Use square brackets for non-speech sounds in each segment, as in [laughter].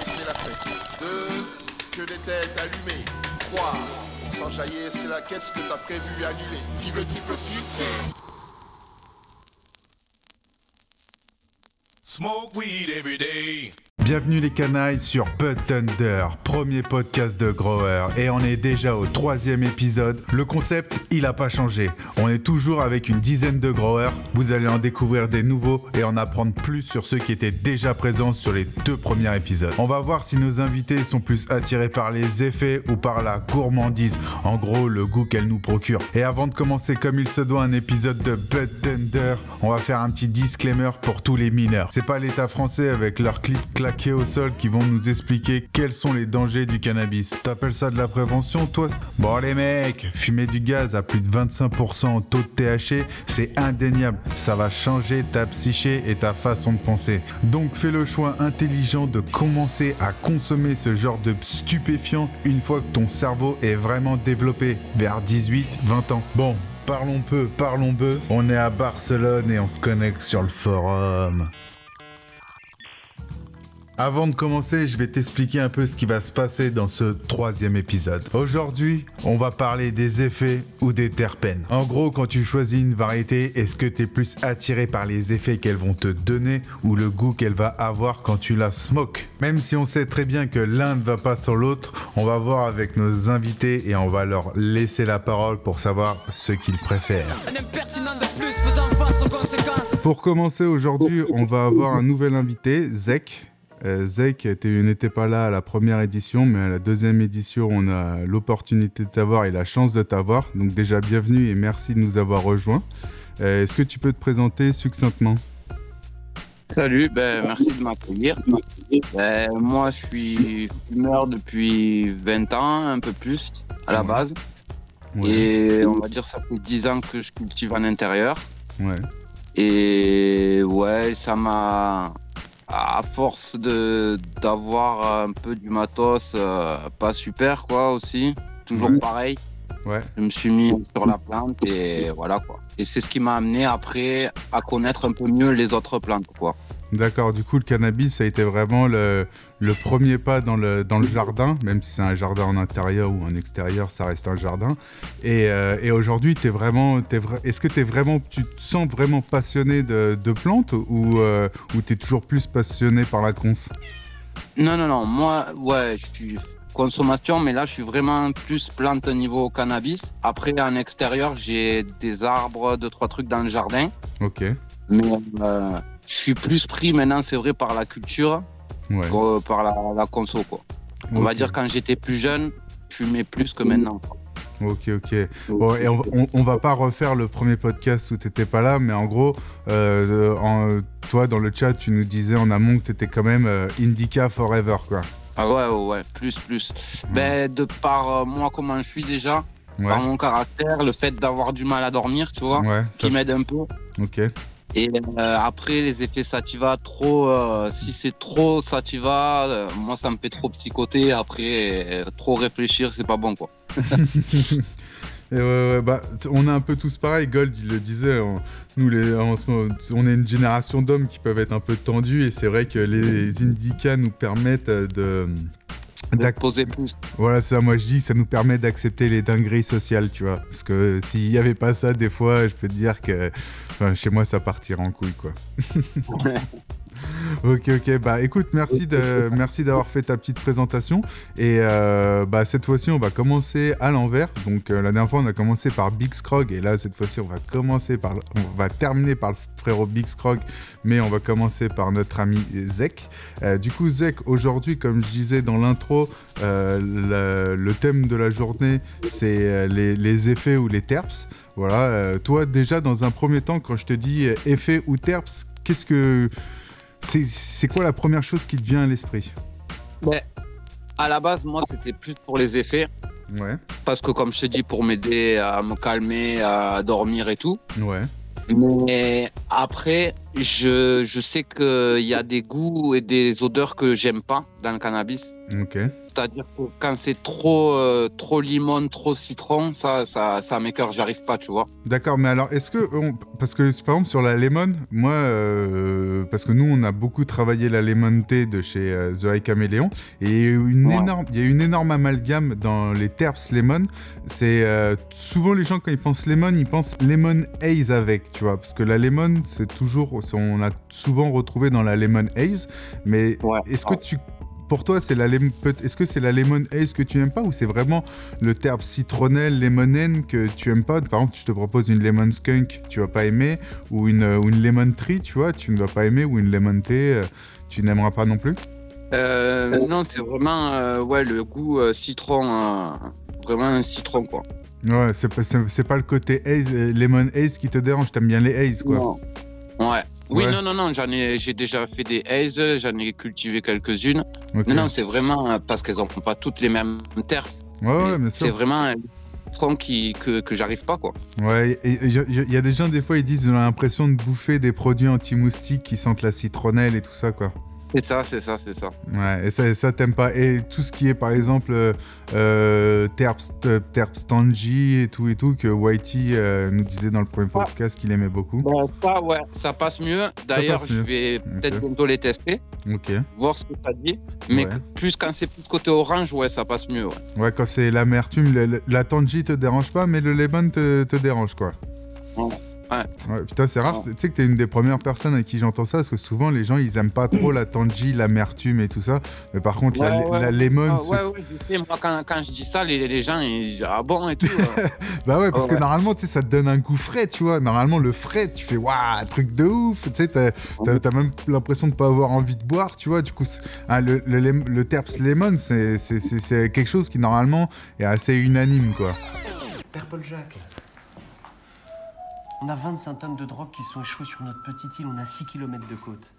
c'est la fête. Deux, que des têtes allumées. Trois, sans jaillir, c'est la ce que t'as prévu annuler. Vive le triple filtre? Smoke weed every day. Bienvenue les canailles sur Bud Thunder, premier podcast de Grower. Et on est déjà au troisième épisode. Le concept, il a pas changé. On est toujours avec une dizaine de growers. Vous allez en découvrir des nouveaux et en apprendre plus sur ceux qui étaient déjà présents sur les deux premiers épisodes. On va voir si nos invités sont plus attirés par les effets ou par la gourmandise. En gros, le goût qu'elle nous procure. Et avant de commencer comme il se doit un épisode de Bud Thunder, on va faire un petit disclaimer pour tous les mineurs. C'est pas l'État français avec leur clip claqué au sol qui vont nous expliquer quels sont les dangers du cannabis. T'appelles ça de la prévention, toi? Bon, les mecs, fumer du gaz à plus de 25% en taux de THC, c'est indéniable. Ça va changer ta psyché et ta façon de penser. Donc, fais le choix intelligent de commencer à consommer ce genre de stupéfiant une fois que ton cerveau est vraiment développé, vers 18-20 ans. Bon, Parlons peu, parlons peu. On est à Barcelone et on se connecte sur le forum. Avant de commencer, je vais t'expliquer un peu ce qui va se passer dans ce troisième épisode. Aujourd'hui, on va parler des effets ou des terpènes. En gros, quand tu choisis une variété, est-ce que tu es plus attiré par les effets qu'elles vont te donner ou le goût qu'elle va avoir quand tu la smokes Même si on sait très bien que l'un ne va pas sans l'autre, on va voir avec nos invités et on va leur laisser la parole pour savoir ce qu'ils préfèrent. Pour commencer aujourd'hui, on va avoir un nouvel invité, Zek. Euh, Zek n'était pas là à la première édition, mais à la deuxième édition, on a l'opportunité de t'avoir et la chance de t'avoir. Donc déjà, bienvenue et merci de nous avoir rejoints. Euh, est-ce que tu peux te présenter succinctement? Salut, ben, merci de m'accueillir. Ben, moi, je suis fumeur depuis 20 ans, un peu plus, à la base. Et on va dire ça fait 10 ans que je cultive en intérieur. Ouais. Et ouais, ça m'a à force de d'avoir un peu du matos euh, pas super quoi aussi, toujours pareil. Ouais. Je me suis mis sur la plante et voilà quoi. Et c'est ce qui m'a amené après à connaître un peu mieux les autres plantes quoi. D'accord, du coup le cannabis ça a été vraiment le, le premier pas dans le, dans le jardin, même si c'est un jardin en intérieur ou en extérieur, ça reste un jardin. Et, euh, et aujourd'hui, es vraiment, es est-ce que es vraiment, tu te sens vraiment passionné de, de plantes ou, euh, ou tu es toujours plus passionné par la cons Non, non, non, moi, ouais, je suis consommation, mais là, je suis vraiment plus plante niveau cannabis. Après, en extérieur, j'ai des arbres, deux, trois trucs dans le jardin. Ok. Mais euh, je suis plus pris maintenant, c'est vrai, par la culture que par la, la conso. Quoi. On va dire quand j'étais plus jeune, je fumais plus que maintenant. Ok, ok. Bon, et on, va pas refaire le premier podcast où t'étais pas là, mais en gros, euh, en, toi dans le chat, tu nous disais en amont que t'étais quand même euh, Indica Forever, quoi. Ah ouais, ouais, plus, plus. Ben, de par euh, moi, comment je suis déjà, par mon caractère, le fait d'avoir du mal à dormir, tu vois, ce qui m'aide un peu. Ok. Et euh, après, les effets sativa, trop, euh, si c'est trop sativa, euh, moi ça me fait trop psychoter. Après, trop réfléchir, c'est pas bon quoi. [laughs] Et ouais, bah, on est un peu tous pareil. Gold, il le disait. On, nous, les, en ce moment, on est une génération d'hommes qui peuvent être un peu tendus. Et c'est vrai que les indicas nous permettent de. D'exposer plus. Voilà, ça, moi je dis, ça nous permet d'accepter les dingueries sociales, tu vois. Parce que s'il n'y avait pas ça, des fois, je peux te dire que chez moi, ça partira en couille, quoi. [laughs] [laughs] ok, ok. Bah, écoute, merci de, merci d'avoir fait ta petite présentation. Et euh, bah, cette fois-ci, on va commencer à l'envers. Donc, euh, la dernière fois, on a commencé par Big Scrog, et là, cette fois-ci, on va commencer par, on va terminer par le frérot Big Scrog, mais on va commencer par notre ami Zek. Euh, du coup, Zek, aujourd'hui, comme je disais dans l'intro, le, thème de la journée, c'est les, effets ou les terps. Voilà. Toi, déjà, dans un premier temps, quand je te dis effet ou terps, qu'est-ce que. C'est quoi la première chose qui te vient à l'esprit? Ben, À la base, moi, c'était plus pour les effets. Ouais. Parce que, comme je te dis, pour m'aider à me calmer, à dormir et tout. Ouais. Mais après, je, je sais qu'il y a des goûts et des odeurs que j'aime pas dans le cannabis. Ok. C'est-à-dire que quand c'est trop, euh, trop limon, trop citron, ça, ça, ça m'écœure, j'arrive pas, tu vois. D'accord, mais alors, est-ce que. on- Parce que, par exemple, sur la lemon, moi, euh, parce que nous, on a beaucoup travaillé la lemon tea de chez euh, The High Caméléon, et il y a eu une, Ouais. énorme, il y a eu une énorme amalgame dans les terps lemon. C'est euh, souvent les gens, quand ils pensent lemon, ils pensent lemon haze avec, tu vois, parce que la lemon, c'est toujours. On a souvent retrouvé dans la lemon haze, mais Ouais. est-ce que tu. Pour toi, c'est la est-ce que c'est la lemon haze que tu aimes pas ou c'est vraiment le terme citronnelle, lemonène que tu aimes pas? Par exemple, je te propose une lemon skunk, tu vas pas aimer, ou une, ou une lemon tree, tu vois, tu ne vas pas aimer, ou une lemon tea, euh, tu n'aimeras pas non plus? Euh, non, c'est vraiment euh, ouais, le goût euh, citron, euh, vraiment un citron, quoi. Ouais, c'est pas, le côté haze, euh, lemon haze qui te dérange, t'aimes bien les haze, quoi. Non. Ouais. Oui, Ouais. non, non, non, j'en ai, j'ai déjà fait des haze, j'en ai cultivé quelques-unes. Non, non, c'est vraiment parce qu'elles n'ont pas toutes les mêmes terres. ouais, ouais, c'est vraiment un citron qui, que, que j'arrive pas, quoi. Ouais, il y, a- des gens, des fois, ils disent qu'ils ont l'impression de bouffer des produits anti-moustiques qui sentent la citronnelle et tout ça, quoi. C'est ça, c'est ça, c'est ça. Ouais, et ça, et ça t'aimes pas. Et tout ce qui est, par exemple, euh, euh, terps, euh, et tout et tout, que Whitey euh, nous disait dans le premier podcast qu'il aimait beaucoup. Bon, ça, ouais, ça passe mieux. D'ailleurs, je vais peut-être bientôt les tester, Ok. voir ce que ça dit. Mais Ouais. plus quand c'est plus côté orange, ouais, ça passe mieux, ouais. Ouais, quand c'est l'amertume, le- la tangy te dérange pas, mais le lemon te, te dérange, quoi. Ouais. Ouais, putain, c'est rare. Ouais. Tu sais que t'es une des premières personnes à qui j'entends ça, parce que souvent, les gens, ils aiment pas trop la tangy, l'amertume et tout ça. Mais par contre, la, Ouais, ouais. la lemon... Ah, ce- ouais, ouais, je sais, moi, quand, quand je dis ça, les, les gens, ils disent Ah bon et tout. euh. [laughs] Bah ouais, parce Ouais, que ouais. normalement, tu sais, ça te donne un goût frais, tu vois. Normalement, le frais, tu fais waouh, truc de ouf. Tu sais, t'as t'as- t'as même l'impression de pas avoir envie de boire, tu vois. Du coup, hein, le, le, terps lemon, c'est c'est- c'est- c'est quelque chose qui normalement est assez unanime, quoi. Père Paul Jacques, on a 25 tonnes de drogue qui sont échouées sur notre petite île, on a 6 km de côte.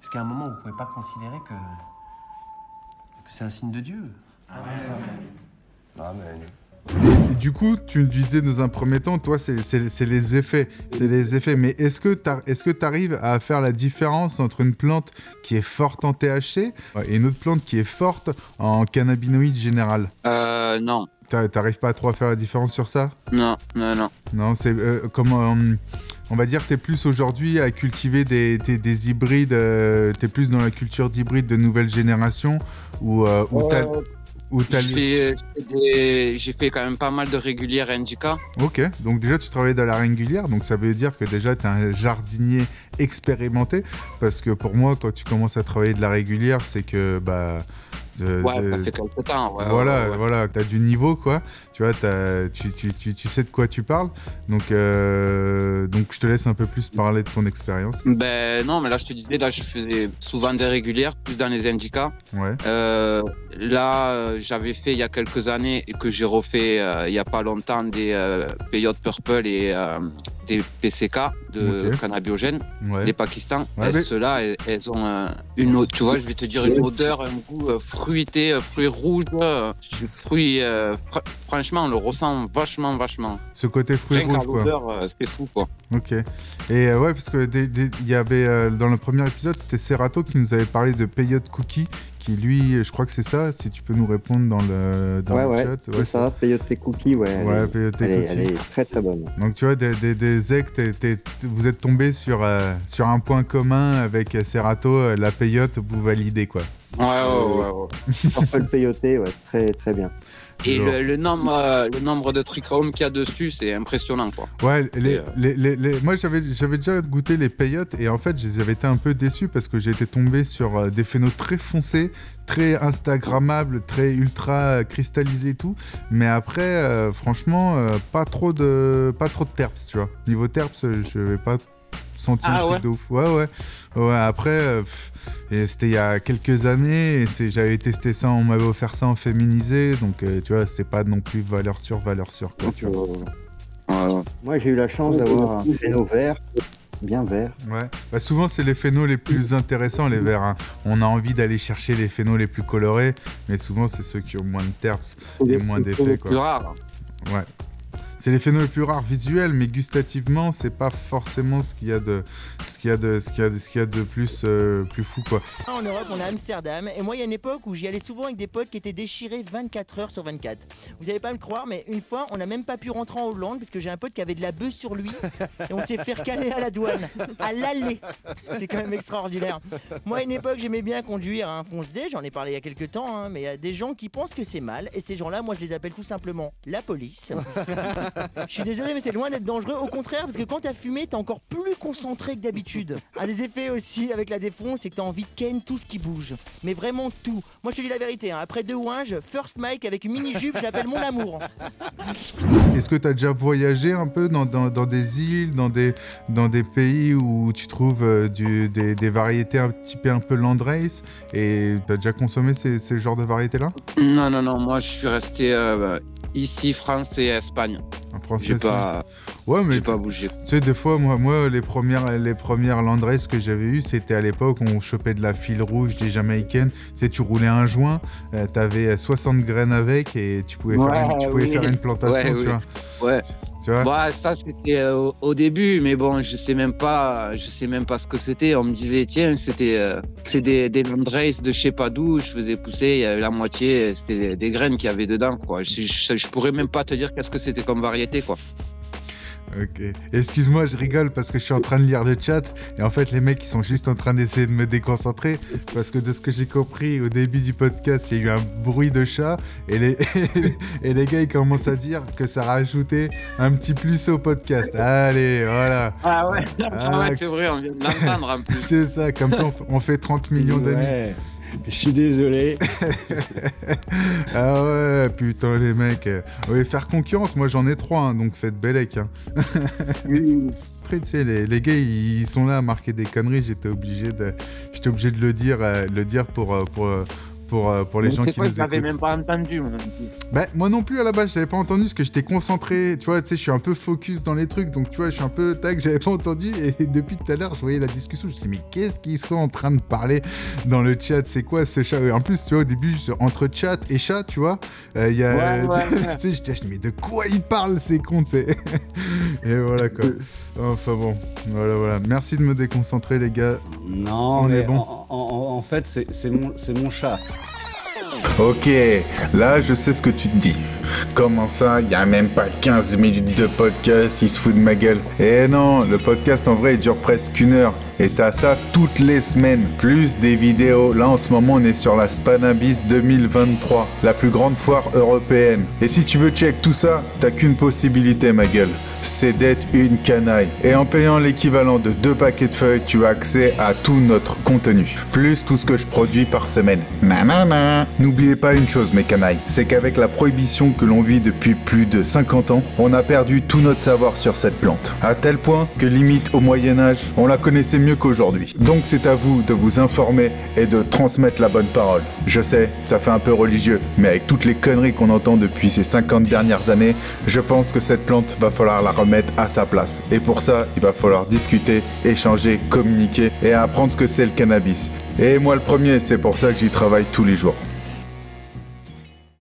Parce qu'à un moment, vous pouvez pas considérer que, que c'est un signe de Dieu. Et du coup, tu me disais dans un premier temps, toi, c'est c'est- c'est les effets. C'est les effets. Mais est-ce que tu arrives à faire la différence entre une plante qui est forte en THC et une autre plante qui est forte en cannabinoïdes général? Euh, non, T'a- T'arrives pas à trop à faire la différence sur ça? Non, non, non. Non, c'est euh, comment euh, on va dire, t'es plus aujourd'hui à cultiver des, des- des hybrides, euh, t'es plus dans la culture d'hybrides de nouvelle génération ou euh, Euh, J'ai fait, quand même pas mal de régulières indica. Ok, donc déjà tu travailles dans la régulière, donc ça veut dire que déjà tu es un jardinier expérimenté, parce que pour moi quand tu commences à travailler de la régulière, c'est que bah... de- Ouais, de- ça fait quelques temps. Ouais, voilà, ouais, ouais. voilà, t'as du niveau quoi, tu vois, t'as- tu, tu, tu, tu sais de quoi tu parles, donc, euh, donc je te laisse un peu plus parler de ton expérience. Ben non, mais là je te disais, là je faisais souvent des régulières, plus dans les indicas. Ouais, Euh, là, euh, j'avais fait il y a quelques années et que j'ai refait euh, il y a pas longtemps des Peyote Purple et des PCK de Ok. cannabiogènes, ouais. des Pakistan. Ouais, Et mais- Ceux-là, elles, elles ont euh, une odeur, tu vois, je vais te dire une odeur, un goût euh, fruité, euh, fruits rouges, euh, fruits. euh, fr- franchement, on le ressent vachement, vachement. Ce côté fruit Rien rouge quoi. euh, c'est fou quoi. Ok. Et euh, ouais, parce que il y avait euh, dans le premier épisode, c'était Serato qui nous avait parlé de Peyote Cookie, qui lui, je crois que c'est ça. Si tu peux nous répondre dans le dans ouais, le ouais, chat. c'est ça, Peyote Cookie, ouais. elle Ouais, Peyote elle, est, Cookie. elle est très très bonne. Donc tu vois, des, des, des ex, vous êtes tombé sur, euh, sur un point commun avec euh, Serato, euh, la Peyote, vous validez quoi. Ouais, ouais, ouais. ouais. Purple Peyote, ouais, très très bien. Et le, le nombre, euh, le nombre de trichomes qu'il y a dessus, c'est impressionnant quoi. Ouais, les, euh, les, les- les- moi j'avais j'avais déjà goûté les peyotes et en fait j'avais été un peu déçu parce que j'ai été tombé sur euh, des phénos très foncés, très instagrammables, très ultra euh, cristallisés et tout. Mais après, euh, franchement, euh, pas trop de pas trop de terps, tu vois. Niveau terps, euh, je vais pas senti un Ah truc ouais de ouf. Ouais, ouais. Ouais, après, euh, c'était il y a quelques années et c'est- j'avais testé ça, on m'avait offert ça en féminisé, donc euh, tu vois, c'est pas non plus valeur sûre, valeur sûre, quoi, tu vois. Ouais, ouais. Moi, j'ai eu la chance d'avoir un phéno vert, bien vert. Ouais, bah souvent c'est les phénos les plus intéressants, les verts. hein. On a envie d'aller chercher les phénos les plus colorés, mais souvent c'est ceux qui ont moins de terps et moins d'effets, plus quoi. rare. Ouais. C'est les phénomènes les plus rares visuels, mais gustativement, c'est pas forcément ce qu'il y a de, ce qu'il y a de, ce qu'il y a de, ce qu'il y a de plus, euh, plus fou quoi. En Europe, on a Amsterdam, et moi, il y a une époque où j'y allais souvent avec des potes qui étaient déchirés 24 heures sur 24. Vous allez pas me croire, mais une fois, on n'a même pas pu rentrer en Hollande parce que j'ai un pote qui avait de la bœuf sur lui, et on s'est fait recaler à la douane, à l'aller. C'est quand même extraordinaire. Moi, à une époque, j'aimais bien conduire un fonce-dé, j'en ai parlé il y a quelques temps, hein, mais il y a des gens qui pensent que c'est mal, et ces gens-là, moi, je les appelle tout simplement la police. Je suis désolé, mais c'est loin d'être dangereux. Au contraire, parce que quand t'as fumé, t'es encore plus concentré que d'habitude. Un des effets aussi avec la défonce, c'est que t'as envie de ken tout ce qui bouge. Mais vraiment tout. Moi, je te dis la vérité. hein, Après deux winges, first mic avec une mini-jupe, je l'appelle mon amour. Est-ce que tu as déjà voyagé un peu dans, dans- dans des îles, dans des, dans des pays où tu trouves euh, du- des, des variétés un petit peu un peu landrace et tu as déjà consommé ces, ces genres de variétés-là? Non, non, non, moi je suis resté euh, ici, France et Espagne. En français J'ai ça pas, Ouais, mais j'ai pas bougé. tu sais, des fois, moi, moi les premières, les premières landrace que j'avais eues, c'était à l'époque où on chopait de la file rouge des Jamaïcaines. Tu sais, tu roulais un joint, euh, t'avais 60 graines avec et tu pouvais, faire, une, tu pouvais oui. faire une plantation, Ouais, tu oui. vois. Ouais. Bah, ça c'était euh, au, début, mais bon, je sais même pas, je sais même pas ce que c'était. On me disait, tiens, c'était, euh, des, des landrace de je sais pas d'où. Je faisais pousser, il y la moitié, c'était des, graines qu'il y avait dedans, quoi. Je, je, je pourrais même pas te dire qu'est-ce que c'était comme variété, quoi. Ok. Excuse-moi, je rigole parce que je suis en train de lire le chat et en fait les mecs ils sont juste en train d'essayer de me déconcentrer parce que de ce que j'ai compris au début du podcast il y a eu un bruit de chat et les, [laughs] et les gars ils commencent à dire que ça rajoutait un petit plus au podcast. Allez, voilà. Ah ouais, Ah, ouais c'est vrai, on vient de l'entendre en plus. [laughs] C'est ça, comme ça on fait 30 millions d'amis. Ouais. Je suis désolé. [laughs] Ah ouais, putain les mecs. Vous voulez faire concurrence Moi j'en ai trois, hein, donc faites bellec. Hein. Après, tu sais, les, les gars, ils sont là à marquer des conneries. J'étais obligé de, j'étais obligé de le dire, euh, le dire pour, euh, pour, euh, pour, euh, pour les gens qui quoi, nous je écoutent. même pas entendu, moi. Bah, moi non plus à la base, j'avais pas entendu parce que j'étais concentré. Tu vois, tu sais, je suis un peu focus dans les trucs, donc tu vois, je suis un peu tac, [laughs] j'avais pas entendu. Et depuis tout à l'heure, je voyais la discussion. Je me suis dit, mais qu'est-ce qu'ils sont en train de parler dans le chat? C'est quoi ce chat? En plus, tu vois, au début, je- entre chat et chat, tu vois, euh, il y a. Ouais, [laughs] ouais, tu sais, je dis, mais de quoi ils parlent ces cons, [laughs] Et voilà quoi. Enfin bon, voilà, voilà. Merci de me déconcentrer, les gars. Non, On mais est bon. En- fait, c'est c'est mon, c'est mon chat. Ok, là je sais ce que tu te dis. Comment ça, il y a même pas 15 minutes de podcast, il se fout de ma gueule. Eh non, le podcast en vrai il dure presque une heure. Et c'est à ça toutes les semaines, plus des vidéos. Là en ce moment on est sur la Spanabis 2023, la plus grande foire européenne. Et si tu veux check tout ça, t'as qu'une possibilité ma gueule. C'est d'être une canaille. Et en payant l'équivalent de deux paquets de feuilles, tu as accès à tout notre contenu. Plus tout ce que je produis par semaine. Nanana. N'oubliez pas une chose mes canailles, c'est qu'avec la prohibition que l'on vit depuis plus de 50 ans, on a perdu tout notre savoir sur cette plante. À tel point que limite au Moyen Âge, on la connaissait qu'aujourd'hui. Donc c'est à vous de vous informer et de transmettre la bonne parole. Je sais, ça fait un peu religieux, mais avec toutes les conneries qu'on entend depuis ces 50 dernières années, je pense que cette plante va falloir la remettre à sa place. Et pour ça, il va falloir discuter, échanger, communiquer et apprendre ce que c'est le cannabis. Et moi le premier, c'est pour ça que j'y travaille tous les jours.